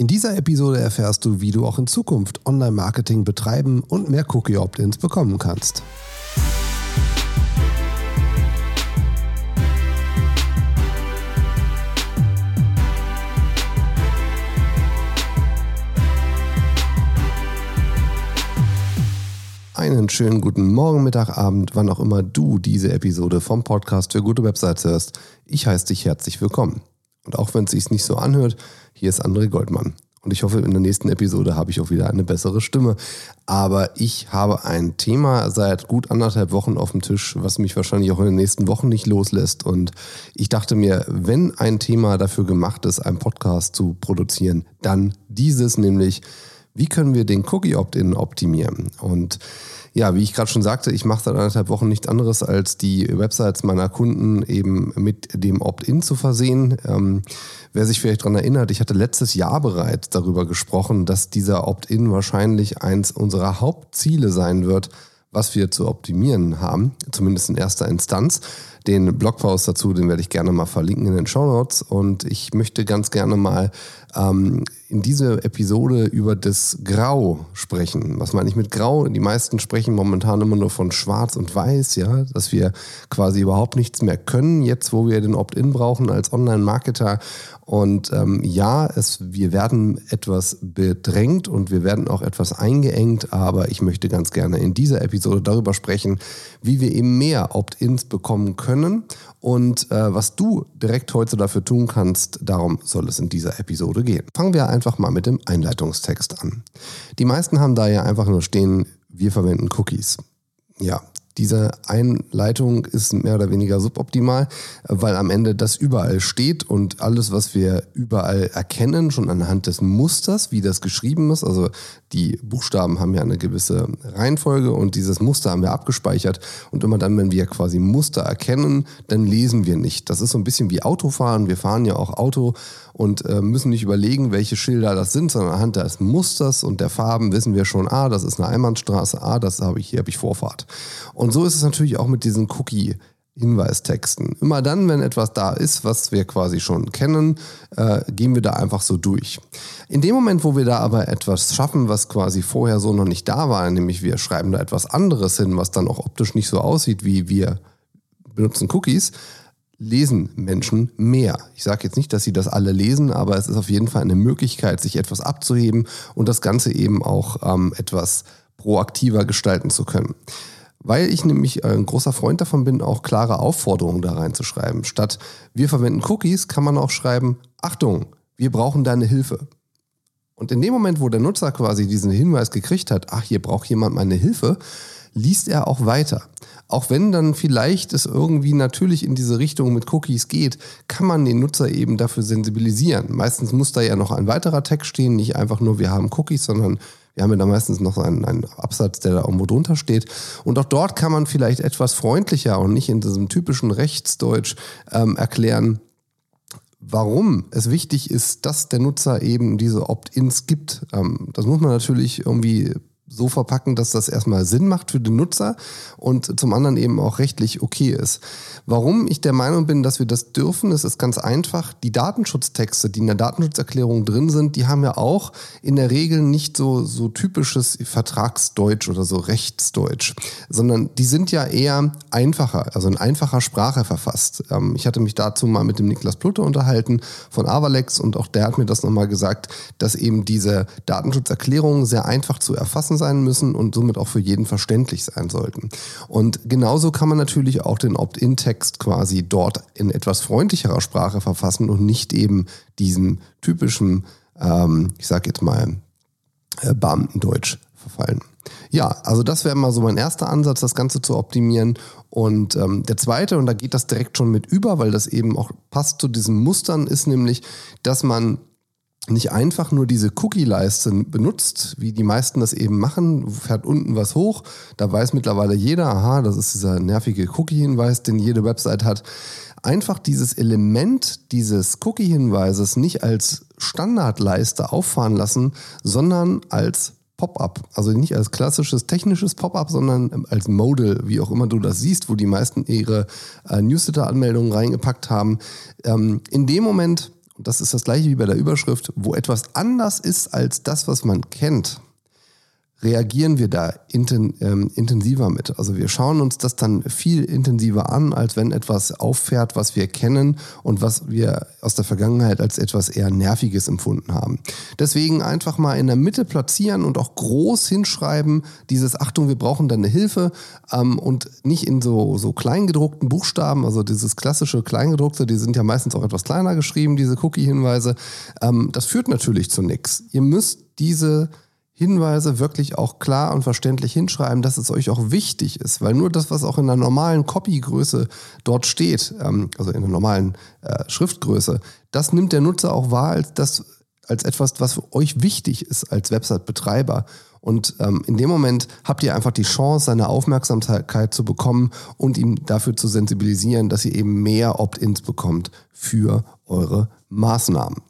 In dieser Episode erfährst du, wie du auch in Zukunft Online-Marketing betreiben und mehr Cookie-Opt-ins bekommen kannst. Einen schönen guten Morgen, Mittag, Abend, wann auch immer du diese Episode vom Podcast für gute Websites hörst. Ich heiße dich herzlich willkommen. Und auch wenn es sich nicht so anhört, hier ist André Goldmann. Und ich hoffe, in der nächsten Episode habe ich auch wieder eine bessere Stimme. Aber ich habe ein Thema seit gut anderthalb Wochen auf dem Tisch, was mich wahrscheinlich auch in den nächsten Wochen nicht loslässt. Und ich dachte mir, wenn ein Thema dafür gemacht ist, einen Podcast zu produzieren, dann dieses, nämlich, wie können wir den Cookie Opt-in optimieren? Und ja, wie ich gerade schon sagte, ich mache seit anderthalb Wochen nichts anderes, als die Websites meiner Kunden eben mit dem Opt-in zu versehen. Ähm, wer sich vielleicht daran erinnert, ich hatte letztes Jahr bereits darüber gesprochen, dass dieser Opt-in wahrscheinlich eins unserer Hauptziele sein wird, was wir zu optimieren haben, zumindest in erster Instanz. Den Blogpost dazu, den werde ich gerne mal verlinken in den Show Notes. Und ich möchte ganz gerne mal ähm, in dieser Episode über das Grau sprechen. Was meine ich mit Grau? Die meisten sprechen momentan immer nur von Schwarz und Weiß, ja, dass wir quasi überhaupt nichts mehr können, jetzt wo wir den Opt-in brauchen als Online-Marketer. Und ähm, ja, es, wir werden etwas bedrängt und wir werden auch etwas eingeengt, aber ich möchte ganz gerne in dieser Episode darüber sprechen, wie wir eben mehr Opt-ins bekommen können und äh, was du direkt heute dafür tun kannst. Darum soll es in dieser Episode gehen. Fangen wir einfach mal mit dem Einleitungstext an. Die meisten haben da ja einfach nur stehen, wir verwenden Cookies. Ja, diese Einleitung ist mehr oder weniger suboptimal, weil am Ende das überall steht und alles, was wir überall erkennen, schon anhand des Musters, wie das geschrieben ist, also die Buchstaben haben ja eine gewisse Reihenfolge und dieses Muster haben wir abgespeichert und immer dann, wenn wir quasi Muster erkennen, dann lesen wir nicht. Das ist so ein bisschen wie Autofahren. Wir fahren ja auch Auto und äh, müssen nicht überlegen, welche Schilder das sind, sondern anhand des Musters und der Farben wissen wir schon, ah, das ist eine Einbahnstraße, ah, das habe ich, hier habe ich Vorfahrt. Und so ist es natürlich auch mit diesen Cookie Hinweistexten. Immer dann, wenn etwas da ist, was wir quasi schon kennen, äh, gehen wir da einfach so durch. In dem Moment, wo wir da aber etwas schaffen, was quasi vorher so noch nicht da war, nämlich wir schreiben da etwas anderes hin, was dann auch optisch nicht so aussieht, wie wir benutzen Cookies, lesen Menschen mehr. Ich sage jetzt nicht, dass sie das alle lesen, aber es ist auf jeden Fall eine Möglichkeit, sich etwas abzuheben und das Ganze eben auch ähm, etwas proaktiver gestalten zu können. Weil ich nämlich ein großer Freund davon bin, auch klare Aufforderungen da reinzuschreiben. Statt wir verwenden Cookies, kann man auch schreiben, Achtung, wir brauchen deine Hilfe. Und in dem Moment, wo der Nutzer quasi diesen Hinweis gekriegt hat, ach, hier braucht jemand meine Hilfe, liest er auch weiter. Auch wenn dann vielleicht es irgendwie natürlich in diese Richtung mit Cookies geht, kann man den Nutzer eben dafür sensibilisieren. Meistens muss da ja noch ein weiterer Text stehen, nicht einfach nur wir haben Cookies, sondern wir haben ja da meistens noch einen, einen Absatz, der da irgendwo drunter steht. Und auch dort kann man vielleicht etwas freundlicher und nicht in diesem typischen Rechtsdeutsch ähm, erklären, warum es wichtig ist, dass der Nutzer eben diese Opt-ins gibt. Ähm, das muss man natürlich irgendwie so verpacken, dass das erstmal Sinn macht für den Nutzer und zum anderen eben auch rechtlich okay ist. Warum ich der Meinung bin, dass wir das dürfen, das ist ganz einfach. Die Datenschutztexte, die in der Datenschutzerklärung drin sind, die haben ja auch in der Regel nicht so, so typisches Vertragsdeutsch oder so Rechtsdeutsch, sondern die sind ja eher einfacher, also in einfacher Sprache verfasst. Ähm, ich hatte mich dazu mal mit dem Niklas Plutte unterhalten von Avalex und auch der hat mir das nochmal gesagt, dass eben diese Datenschutzerklärungen sehr einfach zu erfassen sein müssen und somit auch für jeden verständlich sein sollten. Und genauso kann man natürlich auch den Opt-in-Text quasi dort in etwas freundlicherer Sprache verfassen und nicht eben diesen typischen, ähm, ich sag jetzt mal, äh, Beamtendeutsch verfallen. Ja, also das wäre mal so mein erster Ansatz, das Ganze zu optimieren. Und ähm, der zweite, und da geht das direkt schon mit über, weil das eben auch passt zu diesen Mustern, ist nämlich, dass man nicht einfach nur diese Cookie-Leiste benutzt, wie die meisten das eben machen, fährt unten was hoch, da weiß mittlerweile jeder, aha, das ist dieser nervige Cookie-Hinweis, den jede Website hat. Einfach dieses Element dieses Cookie-Hinweises nicht als Standardleiste auffahren lassen, sondern als Pop-up. Also nicht als klassisches technisches Pop-up, sondern als Modal, wie auch immer du das siehst, wo die meisten ihre äh, Newsletter-Anmeldungen reingepackt haben. Ähm, in dem Moment das ist das gleiche wie bei der Überschrift, wo etwas anders ist als das, was man kennt, reagieren wir da inten, ähm, intensiver mit. Also wir schauen uns das dann viel intensiver an, als wenn etwas auffährt, was wir kennen und was wir aus der Vergangenheit als etwas eher Nerviges empfunden haben. Deswegen einfach mal in der Mitte platzieren und auch groß hinschreiben, dieses Achtung, wir brauchen da eine Hilfe ähm, und nicht in so, so kleingedruckten Buchstaben, also dieses klassische Kleingedruckte, die sind ja meistens auch etwas kleiner geschrieben, diese Cookie-Hinweise. Ähm, das führt natürlich zu nichts. Ihr müsst diese Hinweise wirklich auch klar und verständlich hinschreiben, dass es euch auch wichtig ist, weil nur das, was auch in der normalen Copygröße dort steht, ähm, also in der normalen äh, Schriftgröße, das nimmt der Nutzer auch wahr als das als etwas, was für euch wichtig ist als Website-Betreiber. Und ähm, in dem Moment habt ihr einfach die Chance, seine Aufmerksamkeit zu bekommen und ihn dafür zu sensibilisieren, dass ihr eben mehr Opt-ins bekommt für eure Maßnahmen.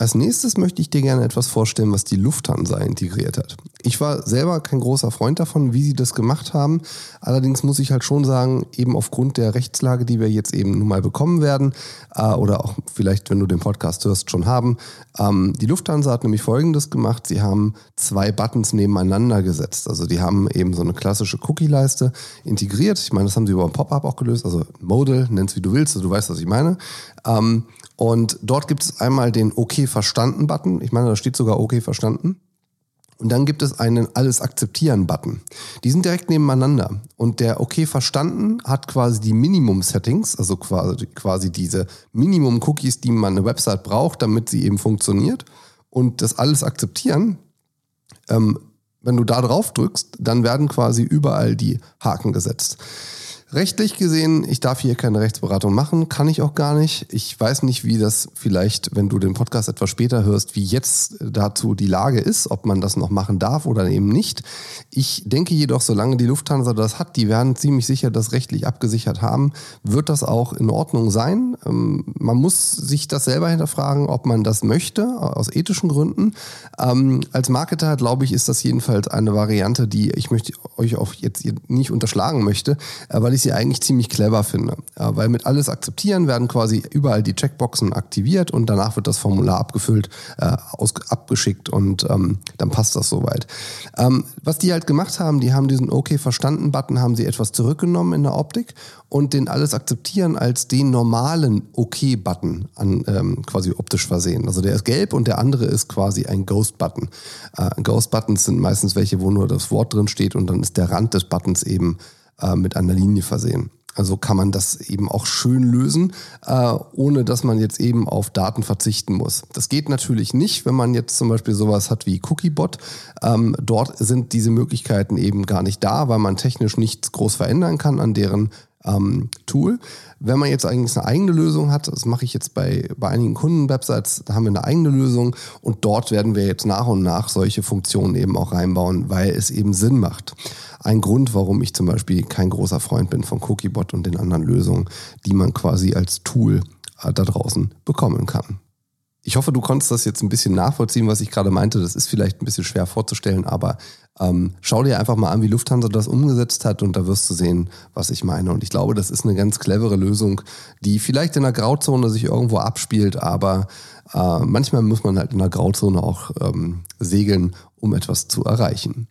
Als nächstes möchte ich dir gerne etwas vorstellen, was die Lufthansa integriert hat. Ich war selber kein großer Freund davon, wie sie das gemacht haben. Allerdings muss ich halt schon sagen, eben aufgrund der Rechtslage, die wir jetzt eben nun mal bekommen werden, äh, oder auch vielleicht, wenn du den Podcast hörst, schon haben, ähm, die Lufthansa hat nämlich Folgendes gemacht. Sie haben zwei Buttons nebeneinander gesetzt. Also die haben eben so eine klassische Cookie-Leiste integriert. Ich meine, das haben sie über ein Pop-up auch gelöst. Also Modal, nenn's wie du willst, du weißt, was ich meine. Ähm, und dort gibt es einmal den OK verstanden Button. Ich meine, da steht sogar OK verstanden. Und dann gibt es einen Alles akzeptieren Button. Die sind direkt nebeneinander. Und der OK verstanden hat quasi die Minimum Settings, also quasi, quasi diese Minimum Cookies, die man eine Website braucht, damit sie eben funktioniert. Und das Alles akzeptieren, ähm, wenn du da drauf drückst, dann werden quasi überall die Haken gesetzt. Rechtlich gesehen, ich darf hier keine Rechtsberatung machen, kann ich auch gar nicht. Ich weiß nicht, wie das vielleicht, wenn du den Podcast etwas später hörst, wie jetzt dazu die Lage ist, ob man das noch machen darf oder eben nicht. Ich denke jedoch, solange die Lufthansa das hat, die werden ziemlich sicher das rechtlich abgesichert haben, wird das auch in Ordnung sein. Ähm, man muss sich das selber hinterfragen, ob man das möchte, aus ethischen Gründen. Ähm, als Marketer, glaube ich, ist das jedenfalls eine Variante, die ich möchte euch auch jetzt nicht unterschlagen möchte, weil ich ich sie eigentlich ziemlich clever finde. Weil mit alles akzeptieren werden quasi überall die Checkboxen aktiviert und danach wird das Formular abgefüllt, äh, aus, abgeschickt und ähm, dann passt das soweit. Ähm, was die halt gemacht haben, die haben diesen OK verstanden Button, haben sie etwas zurückgenommen in der Optik und den alles akzeptieren als den normalen OK-Button an ähm, quasi optisch versehen. Also der ist gelb und der andere ist quasi ein Ghost-Button. Äh, Ghost-Buttons sind meistens welche, wo nur das Wort drin steht und dann ist der Rand des Buttons eben äh, mit einer Linie versehen. Also kann man das eben auch schön lösen, äh, ohne dass man jetzt eben auf Daten verzichten muss. Das geht natürlich nicht, wenn man jetzt zum Beispiel sowas hat wie Cookiebot. Ähm, dort sind diese Möglichkeiten eben gar nicht da, weil man technisch nichts groß verändern kann an deren ähm, Tool. Wenn man jetzt eigentlich eine eigene Lösung hat, das mache ich jetzt bei, bei einigen Kunden-Websites, da haben wir eine eigene Lösung und dort werden wir jetzt nach und nach solche Funktionen eben auch reinbauen, weil es eben Sinn macht. Ein Grund, warum ich zum Beispiel kein großer Freund bin von Cookiebot und den anderen Lösungen, die man quasi als Tool äh, da draußen bekommen kann. Ich hoffe, du konntest das jetzt ein bisschen nachvollziehen, was ich gerade meinte. Das ist vielleicht ein bisschen schwer vorzustellen, aber ähm, schau dir einfach mal an, wie Lufthansa das umgesetzt hat und da wirst du sehen, was ich meine. Und ich glaube, das ist eine ganz clevere Lösung, die vielleicht in der Grauzone sich irgendwo abspielt, aber äh, manchmal muss man halt in der Grauzone auch ähm, segeln, um etwas zu erreichen.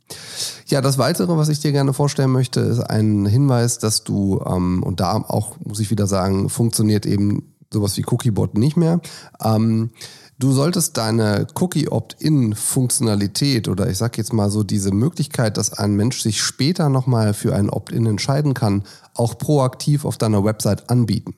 Ja, das Weitere, was ich dir gerne vorstellen möchte, ist ein Hinweis, dass du, ähm, und da auch muss ich wieder sagen, funktioniert eben sowas wie Cookiebot nicht mehr. Ähm, du solltest deine Cookie-Opt-in-Funktionalität oder ich sag jetzt mal so diese Möglichkeit, dass ein Mensch sich später nochmal für ein Opt-in entscheiden kann, auch proaktiv auf deiner Website anbieten.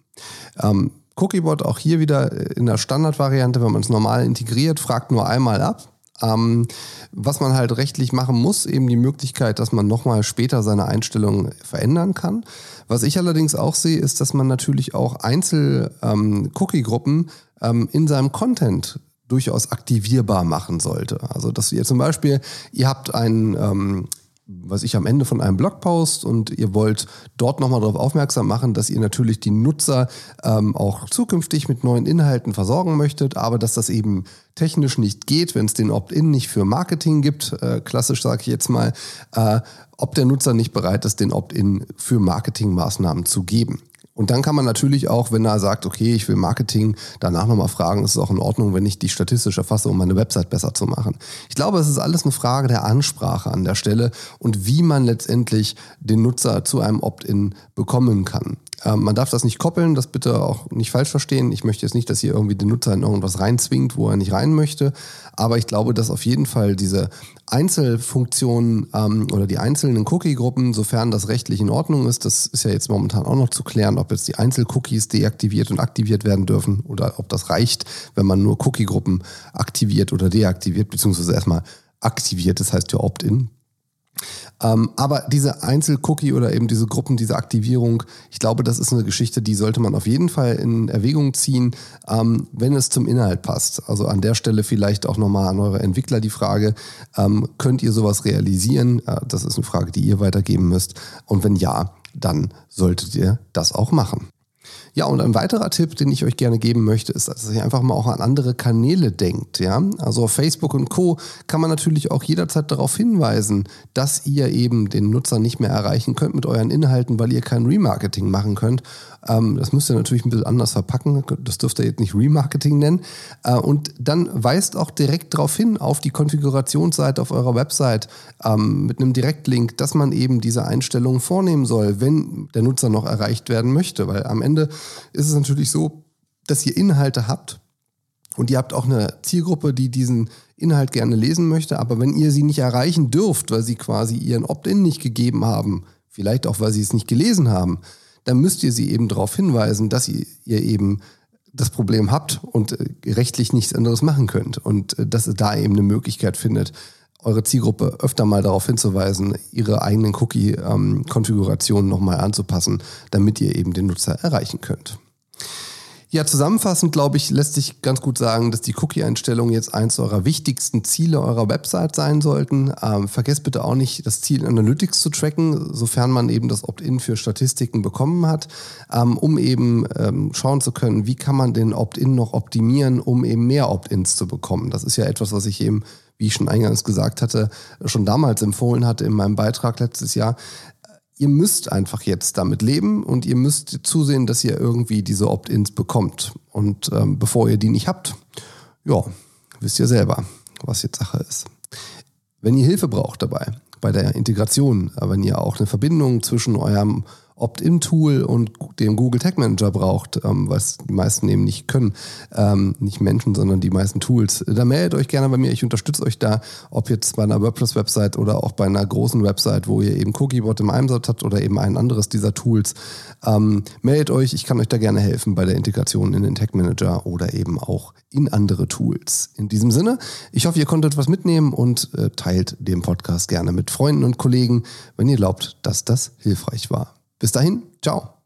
Ähm, Cookiebot auch hier wieder in der Standardvariante, wenn man es normal integriert, fragt nur einmal ab. Ähm, was man halt rechtlich machen muss, eben die Möglichkeit, dass man nochmal später seine Einstellungen verändern kann. Was ich allerdings auch sehe, ist, dass man natürlich auch Einzel-Cookie-Gruppen ähm, ähm, in seinem Content durchaus aktivierbar machen sollte. Also dass ihr zum Beispiel, ihr habt ein ähm, was ich am Ende von einem Blogpost und ihr wollt dort nochmal darauf aufmerksam machen, dass ihr natürlich die Nutzer ähm, auch zukünftig mit neuen Inhalten versorgen möchtet, aber dass das eben technisch nicht geht, wenn es den Opt-in nicht für Marketing gibt, äh, klassisch sage ich jetzt mal, äh, ob der Nutzer nicht bereit ist, den Opt-in für Marketingmaßnahmen zu geben. Und dann kann man natürlich auch, wenn er sagt, okay, ich will Marketing, danach nochmal fragen, ist es auch in Ordnung, wenn ich die statistisch erfasse, um meine Website besser zu machen. Ich glaube, es ist alles eine Frage der Ansprache an der Stelle und wie man letztendlich den Nutzer zu einem Opt-in bekommen kann. Ähm, man darf das nicht koppeln, das bitte auch nicht falsch verstehen. Ich möchte jetzt nicht, dass ihr irgendwie den Nutzer in irgendwas reinzwingt, wo er nicht rein möchte. Aber ich glaube, dass auf jeden Fall diese Einzelfunktionen ähm, oder die einzelnen Cookie-Gruppen, sofern das rechtlich in Ordnung ist, das ist ja jetzt momentan auch noch zu klären, ob jetzt die Einzelcookies deaktiviert und aktiviert werden dürfen oder ob das reicht, wenn man nur Cookie-Gruppen aktiviert oder deaktiviert, beziehungsweise erstmal aktiviert, das heißt ja Opt-in. Ähm, aber diese Einzel-Cookie oder eben diese Gruppen, diese Aktivierung, ich glaube, das ist eine Geschichte, die sollte man auf jeden Fall in Erwägung ziehen, ähm, wenn es zum Inhalt passt. Also an der Stelle vielleicht auch nochmal an eure Entwickler die Frage, ähm, könnt ihr sowas realisieren? Äh, das ist eine Frage, die ihr weitergeben müsst. Und wenn ja, dann solltet ihr das auch machen. Ja, und ein weiterer Tipp, den ich euch gerne geben möchte, ist, dass ihr einfach mal auch an andere Kanäle denkt. Ja? Also auf Facebook und Co. kann man natürlich auch jederzeit darauf hinweisen, dass ihr eben den Nutzer nicht mehr erreichen könnt mit euren Inhalten, weil ihr kein Remarketing machen könnt. Ähm, das müsst ihr natürlich ein bisschen anders verpacken. Das dürft ihr jetzt nicht Remarketing nennen. Äh, und dann weist auch direkt darauf hin, auf die Konfigurationsseite auf eurer Website ähm, mit einem Direktlink, dass man eben diese Einstellungen vornehmen soll, wenn der Nutzer noch erreicht werden möchte. Weil am Ende ist es natürlich so, dass ihr Inhalte habt und ihr habt auch eine Zielgruppe, die diesen Inhalt gerne lesen möchte, aber wenn ihr sie nicht erreichen dürft, weil sie quasi ihren Opt-in nicht gegeben haben, vielleicht auch, weil sie es nicht gelesen haben, dann müsst ihr sie eben darauf hinweisen, dass ihr, ihr eben das Problem habt und äh, rechtlich nichts anderes machen könnt und äh, dass ihr da eben eine Möglichkeit findet, eure Zielgruppe öfter mal darauf hinzuweisen, ihre eigenen Cookie-Konfigurationen nochmal anzupassen, damit ihr eben den Nutzer erreichen könnt. Ja, zusammenfassend glaube ich, lässt sich ganz gut sagen, dass die Cookie-Einstellungen jetzt eins eurer wichtigsten Ziele eurer Website sein sollten. Ähm, vergesst bitte auch nicht, das Ziel Analytics zu tracken, sofern man eben das Opt-in für Statistiken bekommen hat, ähm, um eben ähm, schauen zu können, wie kann man den Opt-in noch optimieren, um eben mehr Opt-ins zu bekommen. Das ist ja etwas, was ich eben wie ich schon eingangs gesagt hatte, schon damals empfohlen hatte in meinem Beitrag letztes Jahr. Ihr müsst einfach jetzt damit leben und ihr müsst zusehen, dass ihr irgendwie diese Opt-ins bekommt. Und ähm, bevor ihr die nicht habt, ja, wisst ihr selber, was jetzt Sache ist. Wenn ihr Hilfe braucht dabei, bei der Integration, wenn ihr auch eine Verbindung zwischen eurem Opt-in-Tool und den Google Tag Manager braucht, ähm, was die meisten eben nicht können, ähm, nicht Menschen, sondern die meisten Tools, dann meldet euch gerne bei mir. Ich unterstütze euch da, ob jetzt bei einer WordPress-Website oder auch bei einer großen Website, wo ihr eben Cookiebot im Einsatz habt oder eben ein anderes dieser Tools. Ähm, meldet euch, ich kann euch da gerne helfen bei der Integration in den Tag Manager oder eben auch in andere Tools. In diesem Sinne, ich hoffe, ihr konntet was mitnehmen und äh, teilt den Podcast gerne mit Freunden und Kollegen, wenn ihr glaubt, dass das hilfreich war. Bis dahin, ciao.